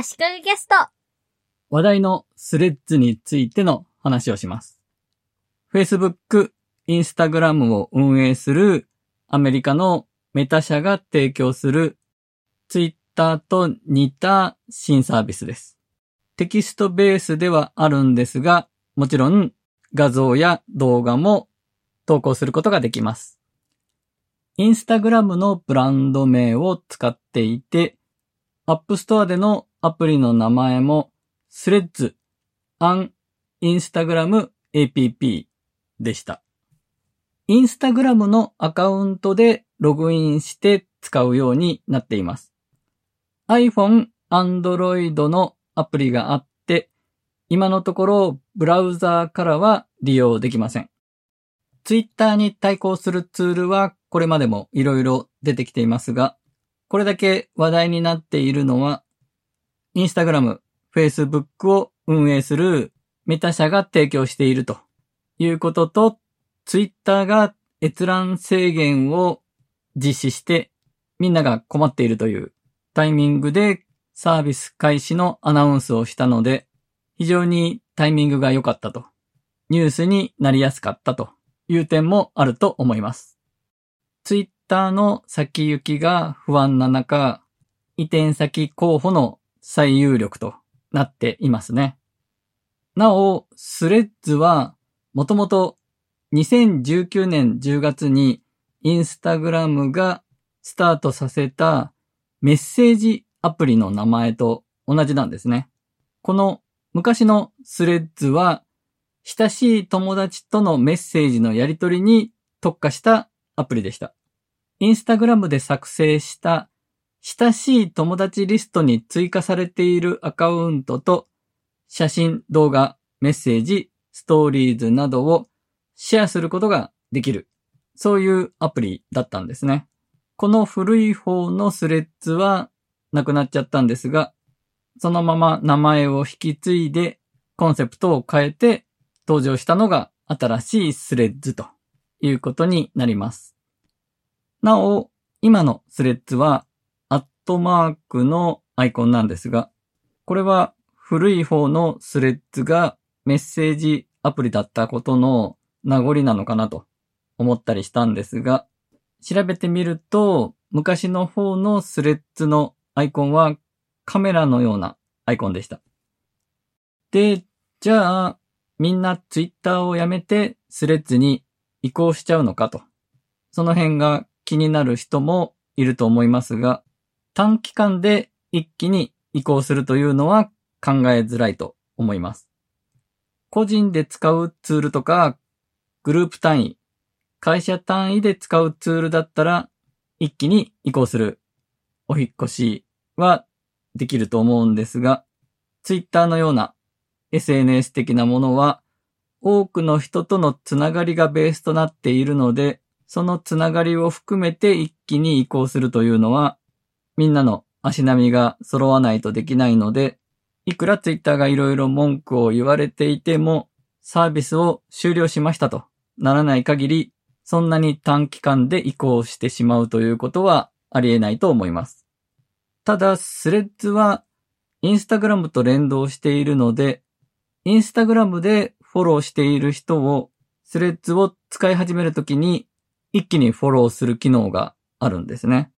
足利ゲスト。話題のスレッズについての話をします。Facebook、Instagram を運営するアメリカのメタ社が提供する Twitter と似た新サービスです。テキストベースではあるんですが、もちろん画像や動画も投稿することができます。インスタグラムのブランド名を使っていて、App Store でのアプリの名前も Threads an Instagram app でした。インスタグラムのアカウントでログインして使うようになっています。iPhone、Android のアプリがあって、今のところブラウザーからは利用できません。Twitter に対抗するツールはこれまでもいろいろ出てきていますが、これだけ話題になっているのは、Instagram、Facebook を運営するメタ社が提供しているということと、Twitter が閲覧制限を実施してみんなが困っているというタイミングでサービス開始のアナウンスをしたので、非常にタイミングが良かったと。ニュースになりやすかったという点もあると思います。Twitter の先行きが不安な中、移転先候補の最有力となっていますね。なお、スレッズはもともと2019年10月にインスタグラムがスタートさせたメッセージアプリの名前と同じなんですね。この昔のスレッズは親しい友達とのメッセージのやり取りに特化したアプリでした。インスタグラムで作成した親しい友達リストに追加されているアカウントと写真、動画、メッセージ、ストーリーズなどをシェアすることができる。そういうアプリだったんですね。この古い方のスレッズはなくなっちゃったんですが、そのまま名前を引き継いでコンセプトを変えて登場したのが新しいスレッズということになります。なお、今のスレッズはトマークのアイコンなんですが、これは古い方のスレッズがメッセージアプリだったことの名残なのかなと思ったりしたんですが、調べてみると、昔の方のスレッズのアイコンはカメラのようなアイコンでした。で、じゃあ、みんなツイッターをやめてスレッズに移行しちゃうのかと。その辺が気になる人もいると思いますが、短期間で一気に移行するというのは考えづらいと思います。個人で使うツールとか、グループ単位、会社単位で使うツールだったら、一気に移行するお引越しはできると思うんですが、ツイッターのような SNS 的なものは、多くの人とのつながりがベースとなっているので、そのつながりを含めて一気に移行するというのは、みんなの足並みが揃わないとできないので、いくらツイッターがいろいろ文句を言われていても、サービスを終了しましたとならない限り、そんなに短期間で移行してしまうということはありえないと思います。ただ、スレッズはインスタグラムと連動しているので、インスタグラムでフォローしている人をスレッズを使い始めるときに一気にフォローする機能があるんですね。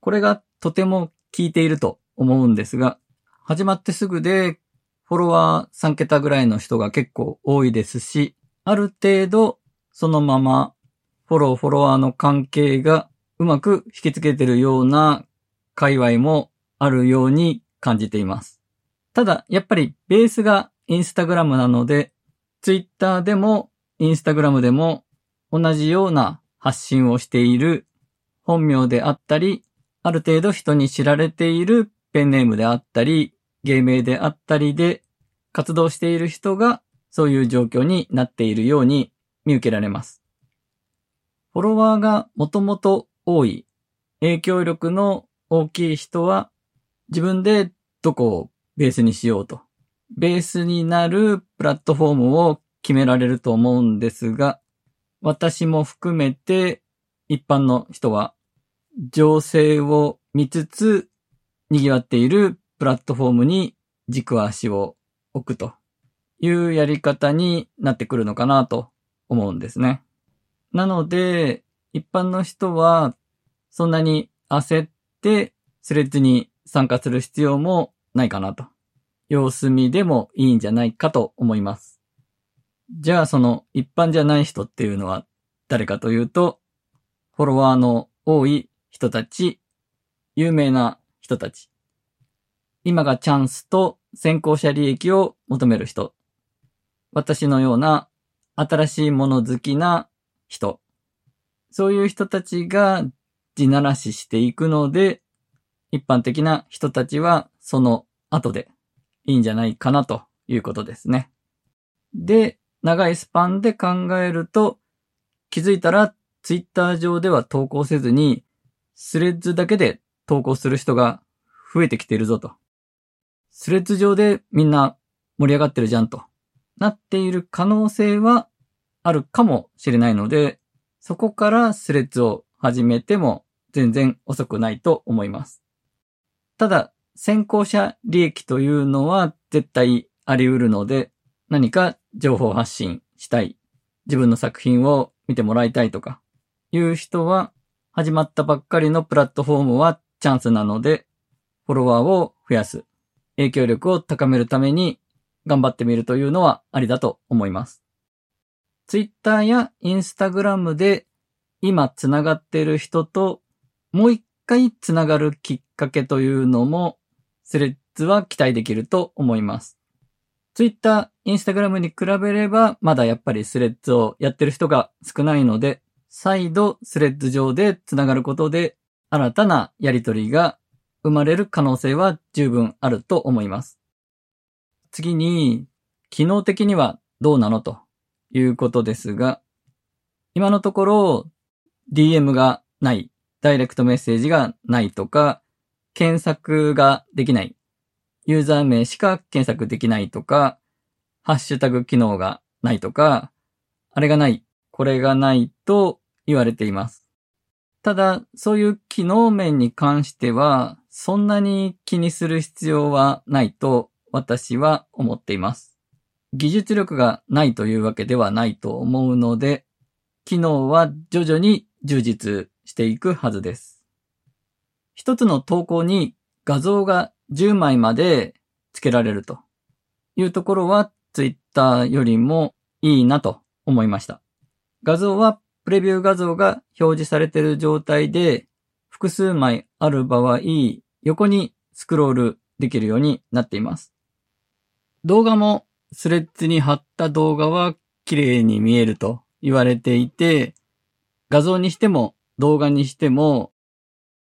これがとても効いていると思うんですが、始まってすぐでフォロワー3桁ぐらいの人が結構多いですし、ある程度そのままフォローフォロワーの関係がうまく引きつけてるような界隈もあるように感じています。ただ、やっぱりベースがインスタグラムなので、ツイッターでもインスタグラムでも同じような発信をしている本名であったり、ある程度人に知られているペンネームであったり、芸名であったりで活動している人がそういう状況になっているように見受けられます。フォロワーがもともと多い、影響力の大きい人は自分でどこをベースにしようと。ベースになるプラットフォームを決められると思うんですが、私も含めて一般の人は情勢を見つつ賑わっているプラットフォームに軸足を置くというやり方になってくるのかなと思うんですね。なので、一般の人はそんなに焦ってスレッズに参加する必要もないかなと。様子見でもいいんじゃないかと思います。じゃあその一般じゃない人っていうのは誰かというと、フォロワーの多い人たち、有名な人たち、今がチャンスと先行者利益を求める人、私のような新しいもの好きな人、そういう人たちが地ならししていくので、一般的な人たちはその後でいいんじゃないかなということですね。で、長いスパンで考えると、気づいたらツイッター上では投稿せずに、スレッズだけで投稿する人が増えてきているぞと。スレッズ上でみんな盛り上がってるじゃんとなっている可能性はあるかもしれないので、そこからスレッズを始めても全然遅くないと思います。ただ、先行者利益というのは絶対あり得るので、何か情報発信したい、自分の作品を見てもらいたいとか、いう人は、始まったばっかりのプラットフォームはチャンスなので、フォロワーを増やす、影響力を高めるために頑張ってみるというのはありだと思います。Twitter や Instagram で今つながっている人ともう一回つながるきっかけというのもスレッズは期待できると思います。Twitter、Instagram に比べればまだやっぱりスレッズをやってる人が少ないので再度スレッズ上でつながることで新たなやりとりが生まれる可能性は十分あると思います。次に、機能的にはどうなのということですが、今のところ DM がない、ダイレクトメッセージがないとか、検索ができない、ユーザー名しか検索できないとか、ハッシュタグ機能がないとか、あれがない、これがないと言われています。ただ、そういう機能面に関しては、そんなに気にする必要はないと私は思っています。技術力がないというわけではないと思うので、機能は徐々に充実していくはずです。一つの投稿に画像が10枚まで付けられるというところは Twitter よりもいいなと思いました。画像はプレビュー画像が表示されている状態で複数枚ある場合、横にスクロールできるようになっています。動画もスレッズに貼った動画は綺麗に見えると言われていて、画像にしても動画にしても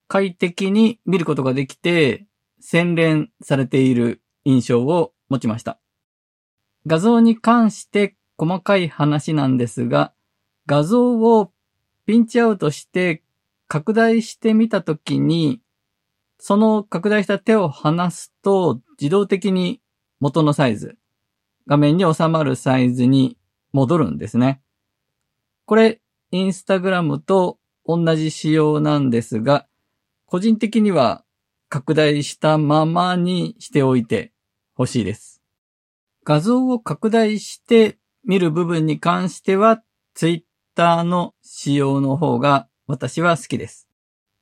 快適に見ることができて洗練されている印象を持ちました。画像に関して細かい話なんですが、画像をピンチアウトして拡大してみたときに、その拡大した手を離すと自動的に元のサイズ、画面に収まるサイズに戻るんですね。これ、インスタグラムと同じ仕様なんですが、個人的には拡大したままにしておいてほしいです。画像を拡大して見る部分に関しては、ツイッターの仕様の方が私は好きです。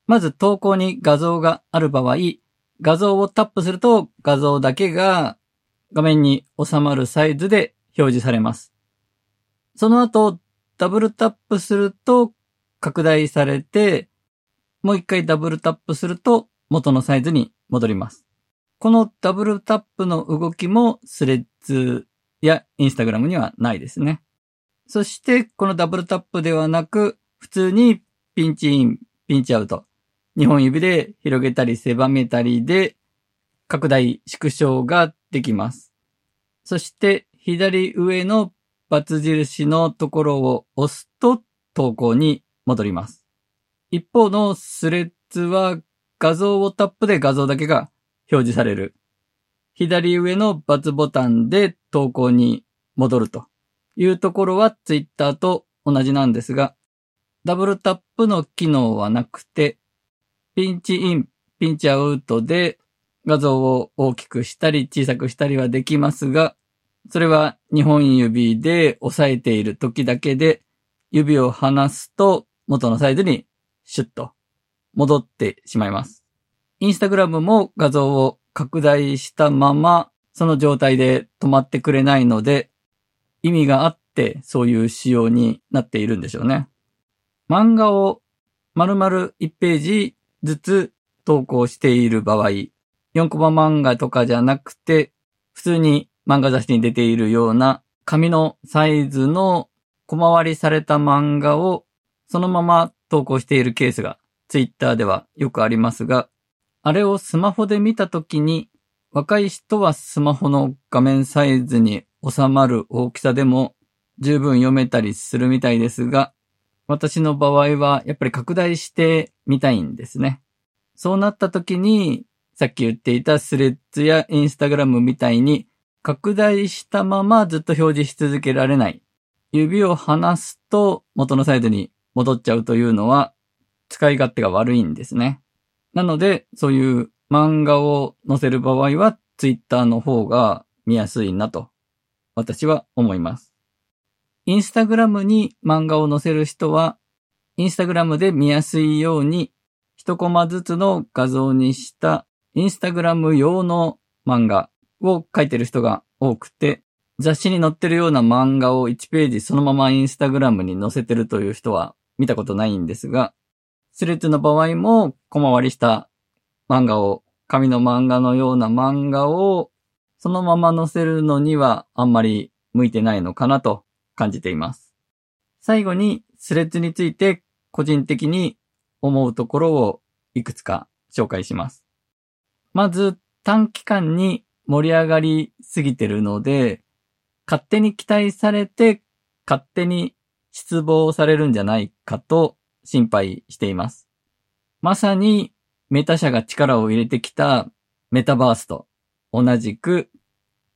まず投稿に画像がある場合、画像をタップすると画像だけが画面に収まるサイズで表示されます。その後、ダブルタップすると拡大されて、もう一回ダブルタップすると元のサイズに戻ります。このダブルタップの動きもスレッズやインスタグラムにはないですね。そしてこのダブルタップではなく普通にピンチイン、ピンチアウト。2本指で広げたり狭めたりで拡大、縮小ができます。そして左上のバツ印のところを押すと投稿に戻ります。一方のスレッズは画像をタップで画像だけが表示される。左上のバツボタンで投稿に戻るというところは Twitter と同じなんですが、ダブルタップの機能はなくて、ピンチイン、ピンチアウトで画像を大きくしたり小さくしたりはできますが、それは2本指で押さえている時だけで、指を離すと元のサイズにシュッと戻ってしまいます。インスタグラムも画像を拡大したまま、その状態で止まってくれないので、意味があってそういう仕様になっているんでしょうね。漫画を丸々1ページずつ投稿している場合、4コマ漫画とかじゃなくて、普通に漫画雑誌に出ているような紙のサイズの小回りされた漫画をそのまま投稿しているケースがツイッターではよくありますが、あれをスマホで見たときに若い人はスマホの画面サイズに収まる大きさでも十分読めたりするみたいですが、私の場合はやっぱり拡大してみたいんですね。そうなった時に、さっき言っていたスレッズやインスタグラムみたいに拡大したままずっと表示し続けられない。指を離すと元のサイズに戻っちゃうというのは使い勝手が悪いんですね。なので、そういう漫画を載せる場合はツイッターの方が見やすいなと私は思います。インスタグラムに漫画を載せる人は、インスタグラムで見やすいように、一コマずつの画像にしたインスタグラム用の漫画を書いてる人が多くて、雑誌に載ってるような漫画を1ページそのままインスタグラムに載せてるという人は見たことないんですが、スレッズの場合も小回りした漫画を、紙の漫画のような漫画をそのまま載せるのにはあんまり向いてないのかなと感じています。最後にスレッズについて個人的に思うところをいくつか紹介します。まず短期間に盛り上がりすぎてるので、勝手に期待されて勝手に失望されるんじゃないかと心配しています。まさにメタ社が力を入れてきたメタバースと同じく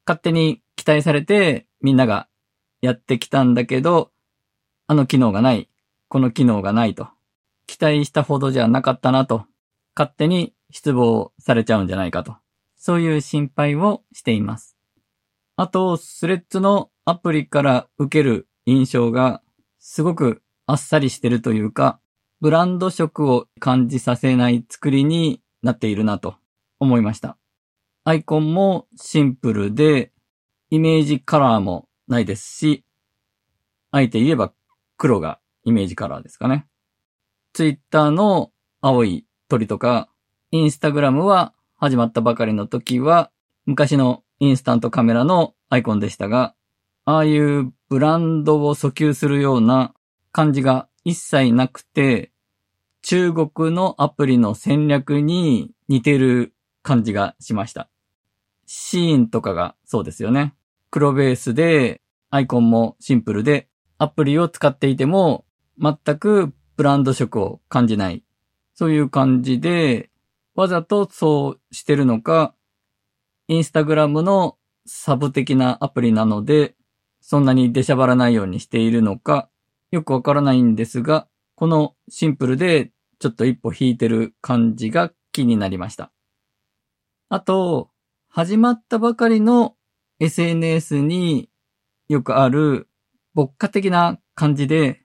勝手に期待されてみんながやってきたんだけど、あの機能がない、この機能がないと、期待したほどじゃなかったなと、勝手に失望されちゃうんじゃないかと、そういう心配をしています。あと、スレッズのアプリから受ける印象が、すごくあっさりしてるというか、ブランド色を感じさせない作りになっているなと思いました。アイコンもシンプルで、イメージカラーもないですし、あえて言えば黒がイメージカラーですかね。ツイッターの青い鳥とか、インスタグラムは始まったばかりの時は、昔のインスタントカメラのアイコンでしたが、ああいうブランドを訴求するような感じが一切なくて、中国のアプリの戦略に似てる感じがしました。シーンとかがそうですよね。黒ベースで、アイコンもシンプルで、アプリを使っていても、全くブランド色を感じない。そういう感じで、わざとそうしてるのか、インスタグラムのサブ的なアプリなので、そんなに出しゃばらないようにしているのか、よくわからないんですが、このシンプルでちょっと一歩引いてる感じが気になりました。あと、始まったばかりの SNS によくある牧歌的な感じで、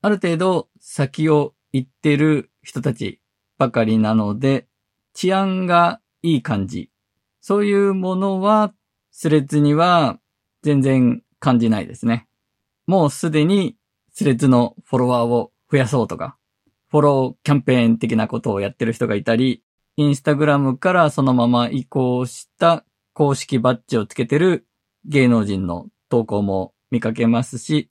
ある程度先を行ってる人たちばかりなので、治安がいい感じ。そういうものは、スレッズには全然感じないですね。もうすでにスレッズのフォロワーを増やそうとか、フォローキャンペーン的なことをやってる人がいたり、インスタグラムからそのまま移行した公式バッジをつけてる芸能人の投稿も見かけますし、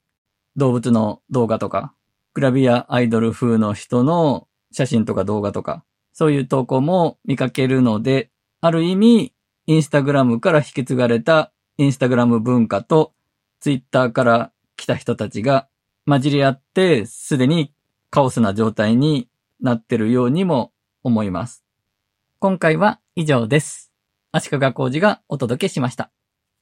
動物の動画とか、グラビアアイドル風の人の写真とか動画とか、そういう投稿も見かけるので、ある意味、インスタグラムから引き継がれたインスタグラム文化と、ツイッターから来た人たちが混じり合って、すでにカオスな状態になってるようにも思います。今回は以上です。足利工事がお届けしました。